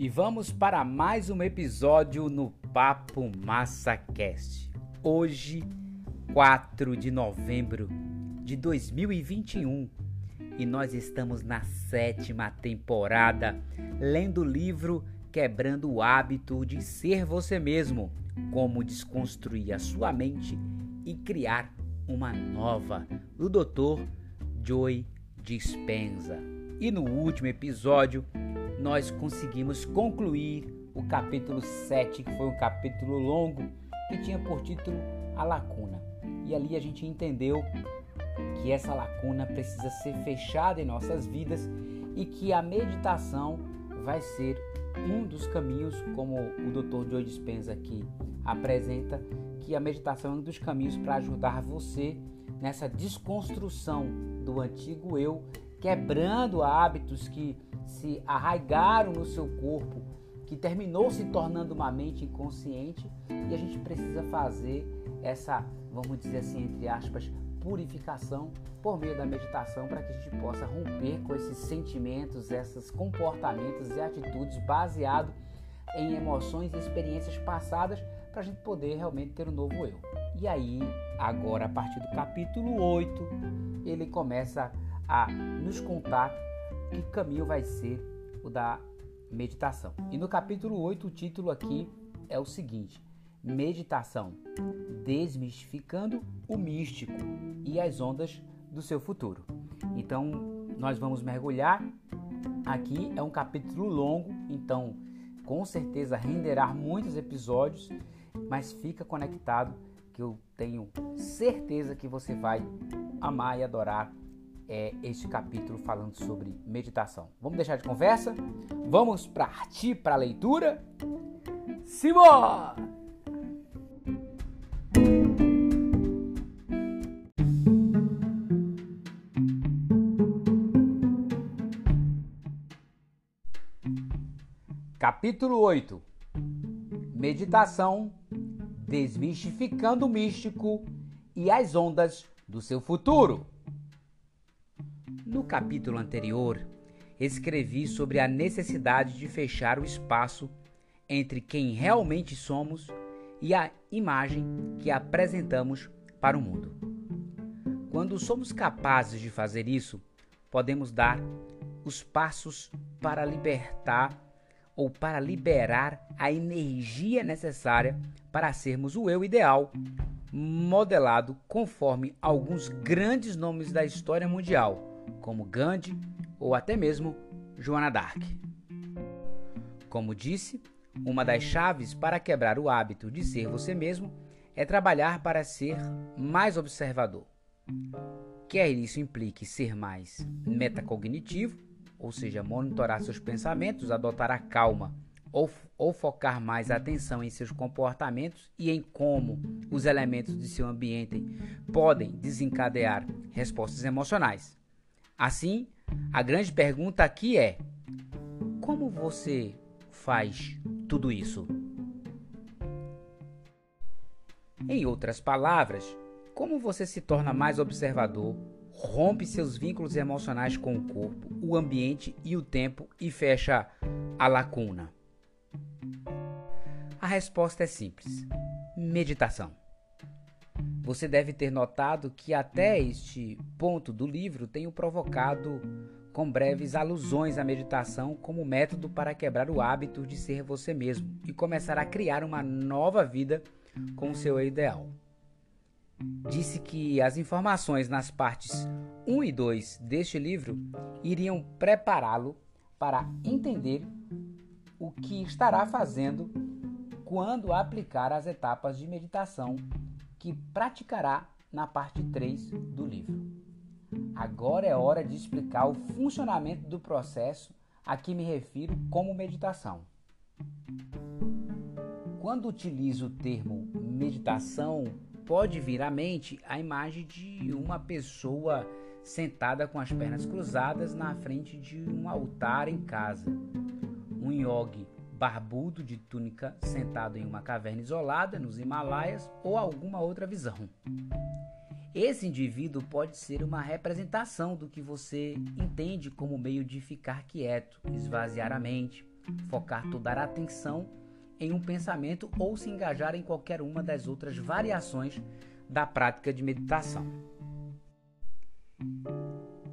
e vamos para mais um episódio no Papo Massa Cast. Hoje, 4 de novembro de 2021, e nós estamos na sétima temporada lendo o livro Quebrando o Hábito de Ser Você Mesmo: Como Desconstruir a Sua Mente e Criar uma Nova, do Dr. Joy Dispenza. E no último episódio, nós conseguimos concluir o capítulo 7, que foi um capítulo longo, que tinha por título A Lacuna. E ali a gente entendeu que essa lacuna precisa ser fechada em nossas vidas e que a meditação vai ser um dos caminhos, como o Dr. Joe Dispenza aqui apresenta, que a meditação é um dos caminhos para ajudar você nessa desconstrução do antigo eu, quebrando hábitos que se arraigaram no seu corpo, que terminou se tornando uma mente inconsciente, e a gente precisa fazer essa, vamos dizer assim, entre aspas, purificação por meio da meditação para que a gente possa romper com esses sentimentos, esses comportamentos e atitudes baseados em emoções e experiências passadas para a gente poder realmente ter um novo eu. E aí, agora a partir do capítulo 8, ele começa a nos contar que caminho vai ser o da meditação. E no capítulo 8, o título aqui é o seguinte: Meditação desmistificando o místico e as ondas do seu futuro. Então, nós vamos mergulhar aqui, é um capítulo longo, então com certeza renderá muitos episódios, mas fica conectado que eu tenho certeza que você vai amar e adorar é, este capítulo falando sobre meditação. Vamos deixar de conversa? Vamos partir para a leitura? Simbora! Capítulo 8 Meditação Desmistificando o místico e as ondas do seu futuro. No capítulo anterior, escrevi sobre a necessidade de fechar o espaço entre quem realmente somos e a imagem que apresentamos para o mundo. Quando somos capazes de fazer isso, podemos dar os passos para libertar ou para liberar a energia necessária para sermos o eu ideal, modelado conforme alguns grandes nomes da história mundial como Gandhi ou até mesmo Joana d'Arc. Como disse, uma das chaves para quebrar o hábito de ser você mesmo é trabalhar para ser mais observador. Quer isso implique ser mais metacognitivo, ou seja, monitorar seus pensamentos, adotar a calma ou, ou, focar mais a atenção em seus comportamentos e em como os elementos de seu ambiente podem desencadear respostas emocionais. Assim, a grande pergunta aqui é: como você faz tudo isso? Em outras palavras, como você se torna mais observador, rompe seus vínculos emocionais com o corpo, o ambiente e o tempo e fecha a lacuna? A resposta é simples: meditação. Você deve ter notado que até este ponto do livro tenho provocado com breves alusões à meditação como método para quebrar o hábito de ser você mesmo e começar a criar uma nova vida com o seu ideal. Disse que as informações nas partes 1 e 2 deste livro iriam prepará-lo para entender o que estará fazendo quando aplicar as etapas de meditação que praticará na parte 3 do livro. Agora é hora de explicar o funcionamento do processo a que me refiro como meditação. Quando utilizo o termo meditação, pode vir à mente a imagem de uma pessoa sentada com as pernas cruzadas na frente de um altar em casa. Um yogi barbudo de túnica sentado em uma caverna isolada nos Himalaias ou alguma outra visão. Esse indivíduo pode ser uma representação do que você entende como meio de ficar quieto, esvaziar a mente, focar toda a atenção em um pensamento ou se engajar em qualquer uma das outras variações da prática de meditação.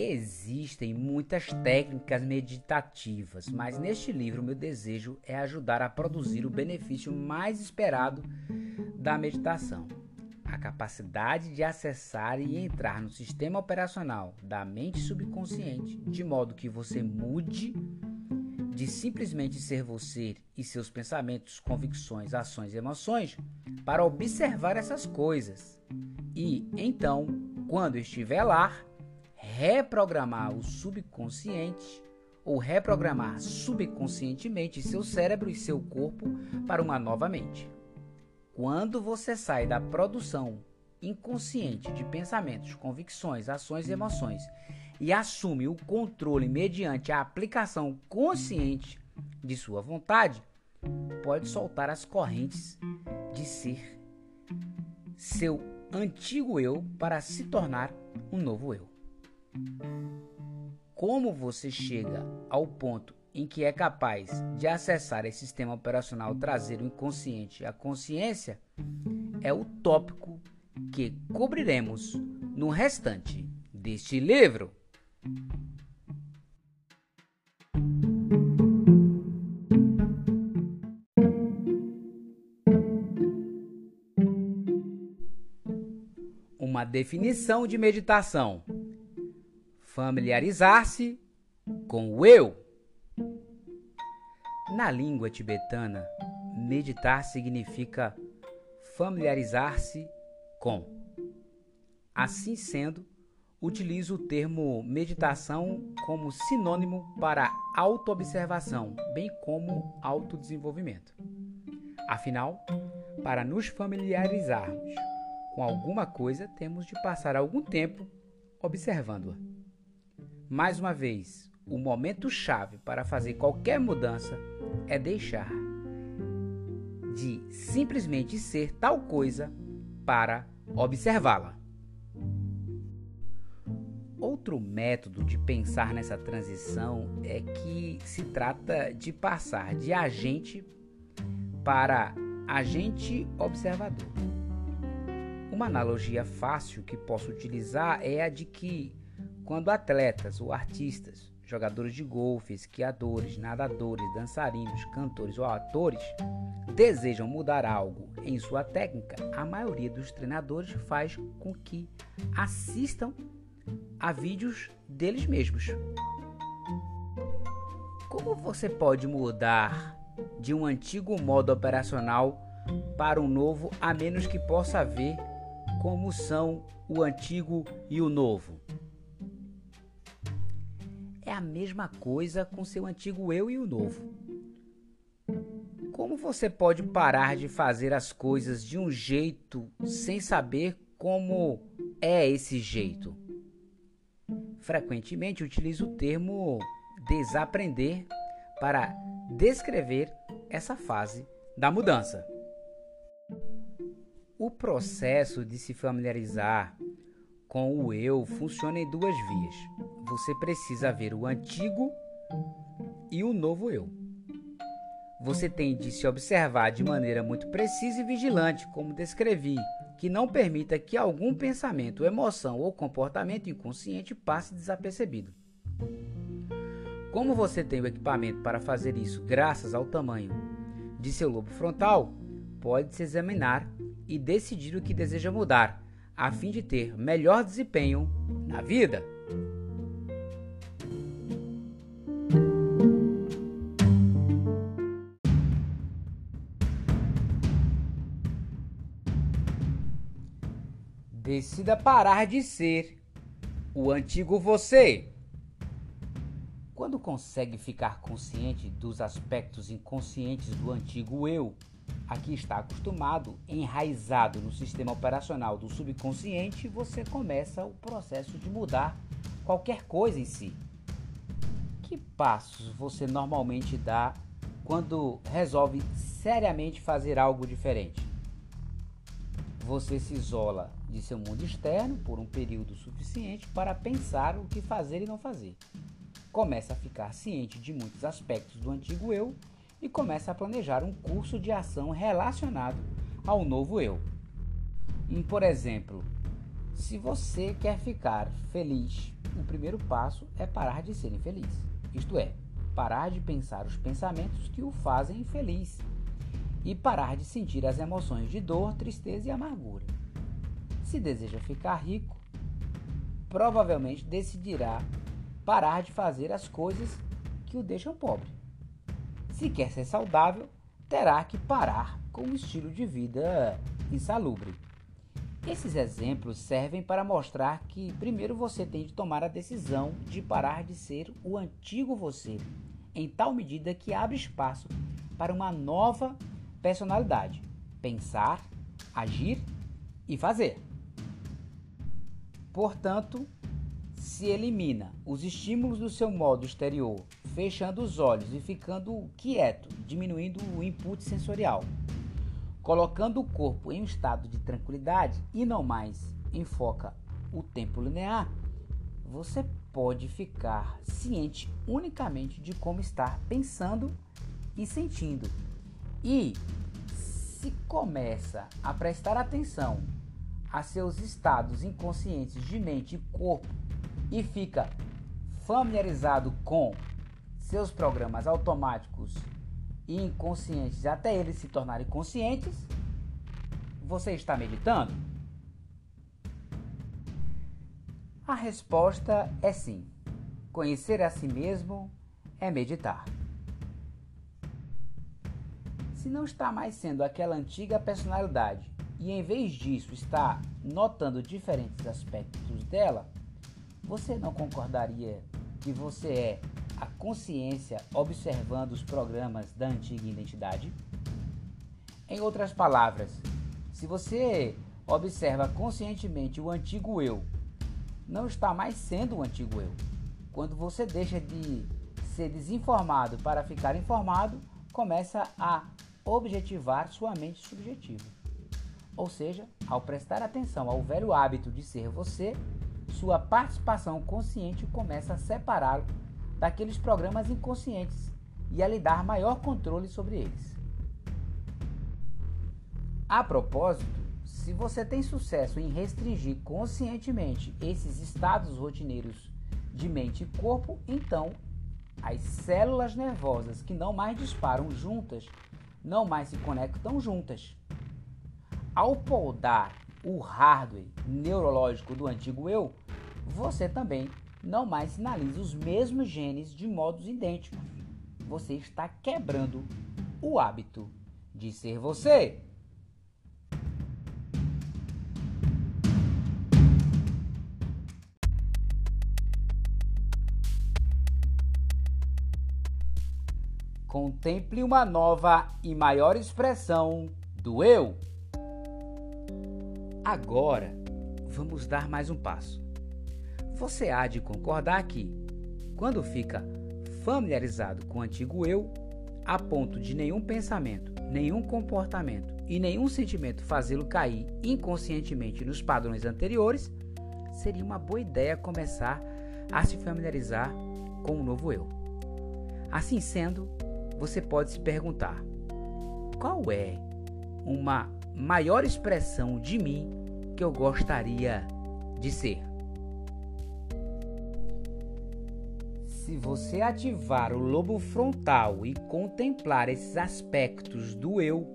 Existem muitas técnicas meditativas, mas neste livro meu desejo é ajudar a produzir o benefício mais esperado da meditação, a capacidade de acessar e entrar no sistema operacional da mente subconsciente, de modo que você mude de simplesmente ser você e seus pensamentos, convicções, ações e emoções para observar essas coisas. E então, quando estiver lá, reprogramar o subconsciente ou reprogramar subconscientemente seu cérebro e seu corpo para uma nova mente. Quando você sai da produção inconsciente de pensamentos, convicções, ações e emoções e assume o controle mediante a aplicação consciente de sua vontade, pode soltar as correntes de ser seu antigo eu para se tornar um novo eu. Como você chega ao ponto em que é capaz de acessar esse sistema operacional, trazer o inconsciente à consciência, é o tópico que cobriremos no restante deste livro. Uma definição de meditação familiarizar-se com o eu. Na língua tibetana, meditar significa familiarizar-se com. Assim sendo, utilizo o termo meditação como sinônimo para autoobservação, bem como autodesenvolvimento. Afinal, para nos familiarizarmos com alguma coisa, temos de passar algum tempo observando-a. Mais uma vez, o momento chave para fazer qualquer mudança é deixar de simplesmente ser tal coisa para observá-la. Outro método de pensar nessa transição é que se trata de passar de agente para agente observador. Uma analogia fácil que posso utilizar é a de que quando atletas ou artistas, jogadores de golfe, esquiadores, nadadores, dançarinos, cantores ou atores desejam mudar algo em sua técnica, a maioria dos treinadores faz com que assistam a vídeos deles mesmos. Como você pode mudar de um antigo modo operacional para um novo, a menos que possa ver como são o antigo e o novo? A mesma coisa com seu antigo eu e o novo. Como você pode parar de fazer as coisas de um jeito sem saber como é esse jeito? Frequentemente utilizo o termo desaprender para descrever essa fase da mudança. O processo de se familiarizar com o eu funciona em duas vias. Você precisa ver o antigo e o novo eu. Você tem de se observar de maneira muito precisa e vigilante, como descrevi, que não permita que algum pensamento, emoção ou comportamento inconsciente passe desapercebido. Como você tem o equipamento para fazer isso graças ao tamanho de seu lobo frontal, pode se examinar e decidir o que deseja mudar a fim de ter melhor desempenho na vida. Decida parar de ser o antigo você. Quando consegue ficar consciente dos aspectos inconscientes do antigo eu, aqui está acostumado, enraizado no sistema operacional do subconsciente, você começa o processo de mudar qualquer coisa em si. Que passos você normalmente dá quando resolve seriamente fazer algo diferente? Você se isola de seu mundo externo por um período suficiente para pensar o que fazer e não fazer. começa a ficar ciente de muitos aspectos do antigo eu e começa a planejar um curso de ação relacionado ao novo eu. Por exemplo, se você quer ficar feliz, o primeiro passo é parar de ser infeliz. Isto é, parar de pensar os pensamentos que o fazem infeliz e parar de sentir as emoções de dor, tristeza e amargura. Se deseja ficar rico, provavelmente decidirá parar de fazer as coisas que o deixam pobre. Se quer ser saudável, terá que parar com um estilo de vida insalubre. Esses exemplos servem para mostrar que primeiro você tem de tomar a decisão de parar de ser o antigo você, em tal medida que abre espaço para uma nova personalidade: pensar, agir e fazer. Portanto, se elimina os estímulos do seu modo exterior, fechando os olhos e ficando quieto, diminuindo o input sensorial, colocando o corpo em um estado de tranquilidade e não mais enfoca o tempo linear, você pode ficar ciente unicamente de como está pensando e sentindo. E se começa a prestar atenção a seus estados inconscientes de mente e corpo e fica familiarizado com seus programas automáticos e inconscientes até eles se tornarem conscientes, você está meditando? A resposta é sim. Conhecer a si mesmo é meditar. Se não está mais sendo aquela antiga personalidade e em vez disso está notando diferentes aspectos dela, você não concordaria que você é a consciência observando os programas da antiga identidade? Em outras palavras, se você observa conscientemente o antigo eu, não está mais sendo o antigo eu. Quando você deixa de ser desinformado para ficar informado, começa a objetivar sua mente subjetiva. Ou seja, ao prestar atenção ao velho hábito de ser você, sua participação consciente começa a separá-lo daqueles programas inconscientes e a lhe dar maior controle sobre eles. A propósito, se você tem sucesso em restringir conscientemente esses estados rotineiros de mente e corpo, então as células nervosas que não mais disparam juntas não mais se conectam juntas. Ao podar o hardware neurológico do antigo eu, você também não mais sinaliza os mesmos genes de modos idênticos. Você está quebrando o hábito de ser você. Contemple uma nova e maior expressão do eu. Agora, vamos dar mais um passo. Você há de concordar que, quando fica familiarizado com o antigo eu, a ponto de nenhum pensamento, nenhum comportamento e nenhum sentimento fazê-lo cair inconscientemente nos padrões anteriores, seria uma boa ideia começar a se familiarizar com o novo eu. Assim sendo, você pode se perguntar: qual é uma maior expressão de mim que eu gostaria de ser? Se você ativar o lobo frontal e contemplar esses aspectos do eu,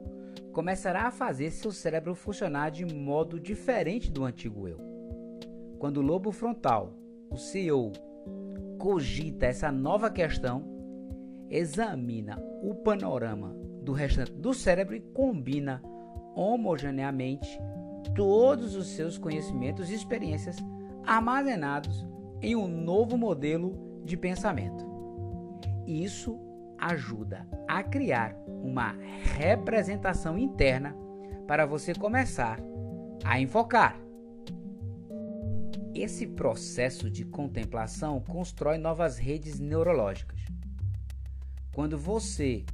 começará a fazer seu cérebro funcionar de modo diferente do antigo eu. Quando o lobo frontal, o CEO, cogita essa nova questão, examina o panorama do restante do cérebro e combina homogeneamente todos os seus conhecimentos e experiências armazenados em um novo modelo de pensamento. Isso ajuda a criar uma representação interna para você começar a enfocar. Esse processo de contemplação constrói novas redes neurológicas. Quando você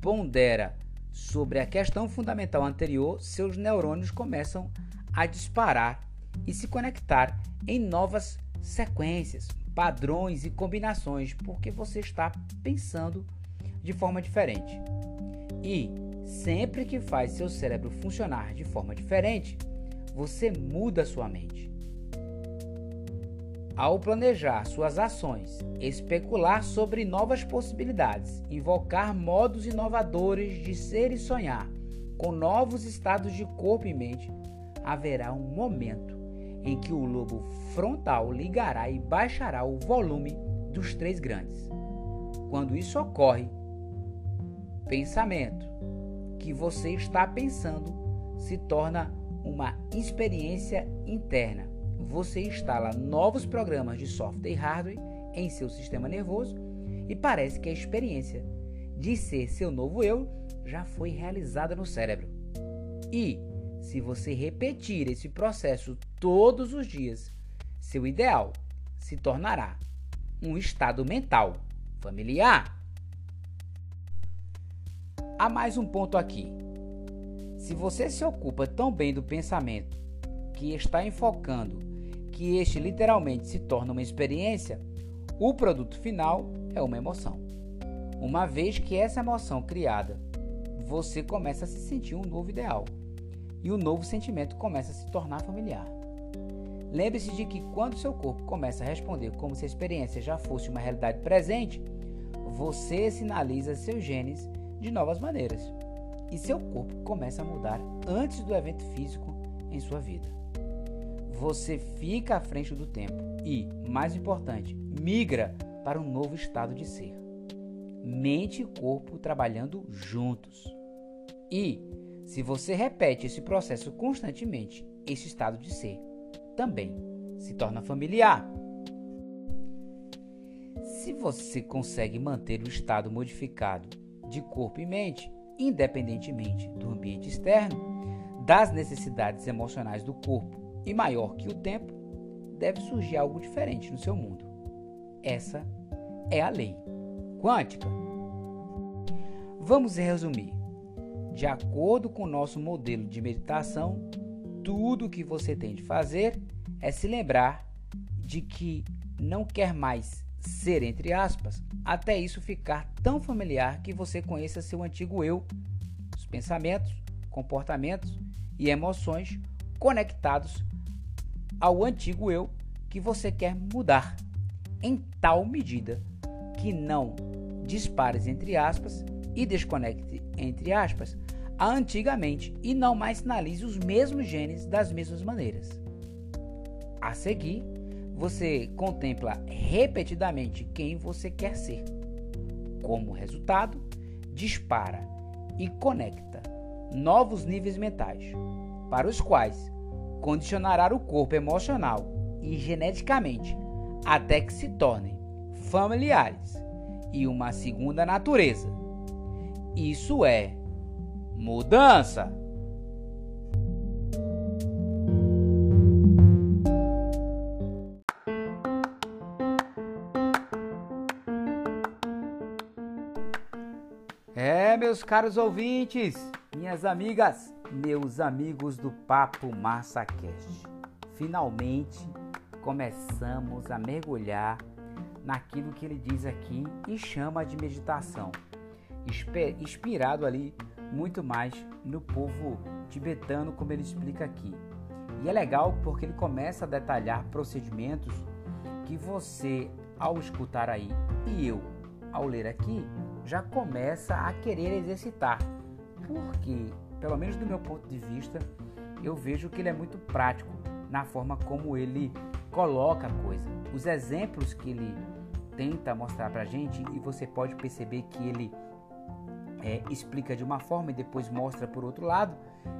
pondera sobre a questão fundamental anterior, seus neurônios começam a disparar e se conectar em novas sequências, padrões e combinações, porque você está pensando de forma diferente. E sempre que faz seu cérebro funcionar de forma diferente, você muda sua mente. Ao planejar suas ações, especular sobre novas possibilidades, invocar modos inovadores de ser e sonhar, com novos estados de corpo e mente, haverá um momento em que o lobo frontal ligará e baixará o volume dos três grandes. Quando isso ocorre, pensamento que você está pensando se torna uma experiência interna você instala novos programas de software e hardware em seu sistema nervoso e parece que a experiência de ser seu novo eu já foi realizada no cérebro. E, se você repetir esse processo todos os dias, seu ideal se tornará um estado mental familiar. Há mais um ponto aqui. Se você se ocupa tão bem do pensamento que está enfocando que este literalmente se torna uma experiência, o produto final é uma emoção. Uma vez que essa emoção criada, você começa a se sentir um novo ideal e o novo sentimento começa a se tornar familiar. Lembre-se de que quando seu corpo começa a responder como se a experiência já fosse uma realidade presente, você sinaliza seus genes de novas maneiras e seu corpo começa a mudar antes do evento físico em sua vida você fica à frente do tempo e, mais importante, migra para um novo estado de ser. Mente e corpo trabalhando juntos. E, se você repete esse processo constantemente, esse estado de ser também se torna familiar. Se você consegue manter o estado modificado de corpo e mente, independentemente do ambiente externo, das necessidades emocionais do corpo e maior que o tempo, deve surgir algo diferente no seu mundo. Essa é a lei quântica. Vamos resumir. De acordo com o nosso modelo de meditação, tudo o que você tem de fazer é se lembrar de que não quer mais ser, entre aspas, até isso ficar tão familiar que você conheça seu antigo eu, os pensamentos, comportamentos e emoções conectados ao antigo eu que você quer mudar, em tal medida que não dispares entre aspas e desconecte entre aspas a antigamente e não mais sinalize os mesmos genes das mesmas maneiras. A seguir, você contempla repetidamente quem você quer ser. Como resultado, dispara e conecta novos níveis mentais, para os quais condicionará o corpo emocional e geneticamente até que se tornem familiares e uma segunda natureza. Isso é mudança. É, meus caros ouvintes, minhas amigas, meus amigos do Papo Massa Cast. Finalmente começamos a mergulhar naquilo que ele diz aqui e chama de meditação, inspirado ali muito mais no povo tibetano, como ele explica aqui. E é legal porque ele começa a detalhar procedimentos que você, ao escutar aí, e eu, ao ler aqui, já começa a querer exercitar. Porque pelo menos do meu ponto de vista, eu vejo que ele é muito prático na forma como ele coloca a coisa. Os exemplos que ele tenta mostrar para a gente, e você pode perceber que ele é, explica de uma forma e depois mostra por outro lado,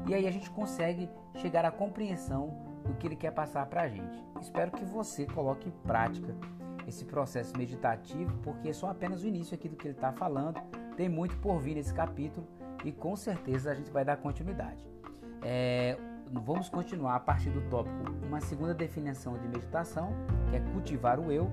e aí a gente consegue chegar à compreensão do que ele quer passar para a gente. Espero que você coloque em prática esse processo meditativo, porque é só apenas o início aqui do que ele está falando. Tem muito por vir nesse capítulo e com certeza a gente vai dar continuidade. É, vamos continuar a partir do tópico uma segunda definição de meditação, que é cultivar o eu.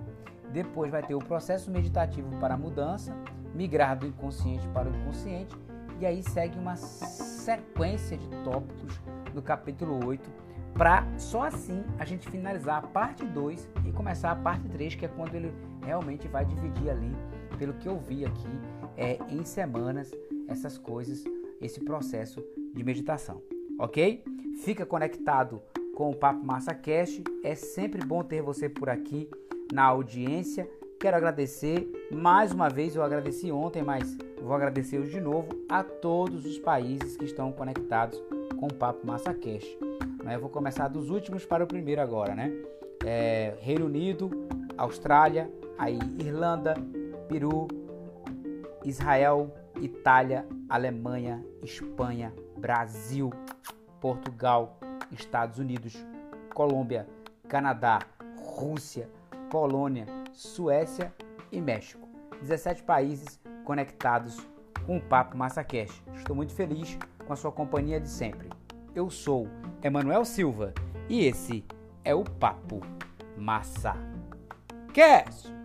Depois vai ter o processo meditativo para a mudança, migrar do inconsciente para o inconsciente, e aí segue uma sequência de tópicos no capítulo 8 para só assim a gente finalizar a parte 2 e começar a parte 3, que é quando ele realmente vai dividir ali, pelo que eu vi aqui, é, em semanas, essas coisas, esse processo de meditação, ok? Fica conectado com o Papo Massa é sempre bom ter você por aqui na audiência. Quero agradecer mais uma vez, eu agradeci ontem, mas vou agradecer hoje de novo a todos os países que estão conectados com o Papo Massa Cast. Né? Eu vou começar dos últimos para o primeiro agora, né? É, Reino Unido, Austrália, aí Irlanda, Peru, Israel, Itália, Alemanha, Espanha, Brasil, Portugal, Estados Unidos, Colômbia, Canadá, Rússia, Polônia, Suécia e México. 17 países conectados com o Papo Massa Cash. Estou muito feliz com a sua companhia de sempre. Eu sou Emanuel Silva e esse é o Papo Massa Cast.